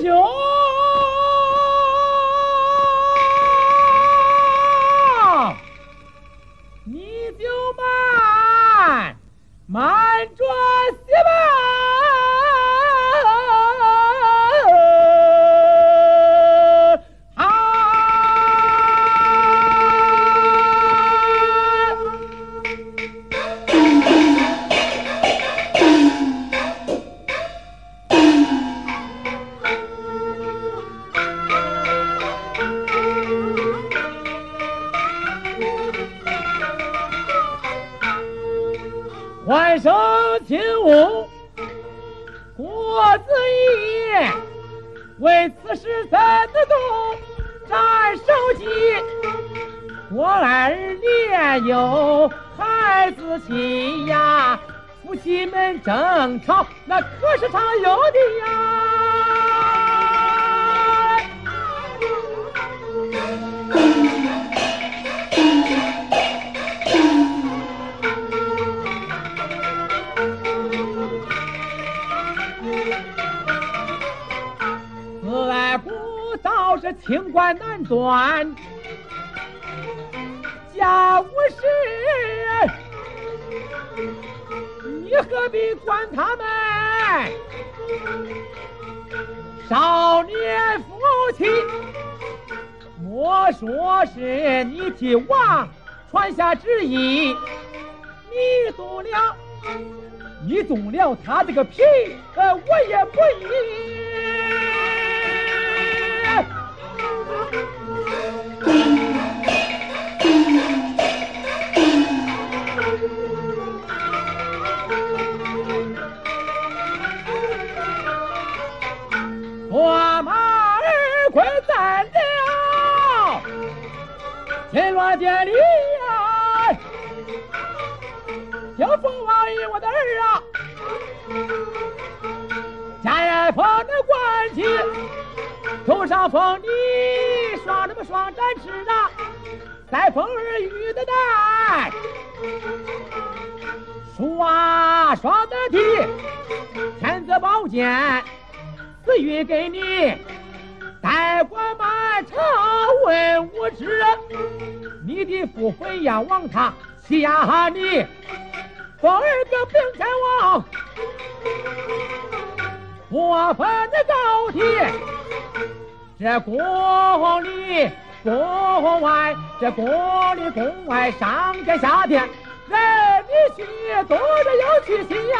兄，你就慢慢转欢声擒舞，郭子仪为此事怎的动斩首级？我儿年幼孩子气呀，夫妻们争吵那可是常有的呀。倒是清官难断，家务事，你何必管他们？少年夫妻，莫说是你替王传下旨意，你动了，你动了他这个皮，呃，我也不我马儿快在了，金銮殿里呀，听凤王爷我的儿啊，家人封的官旗，头上封的双那么双展翅啊，再封儿玉的带，刷双的蹄，天子宝剑。赐予给你，代管满朝文武之人，你的父魂仰望他，欺压你，封儿个兵天王，过分的高低，这宫里宫外，这宫里宫外，上天下天，人的心多着有去心呀。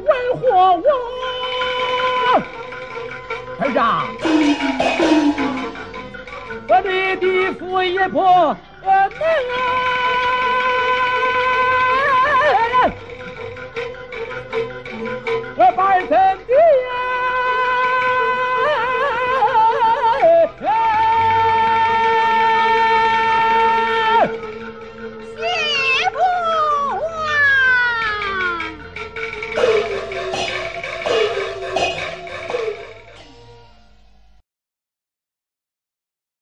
战场的文火我儿啊，我你的父也不能啊，我把儿怎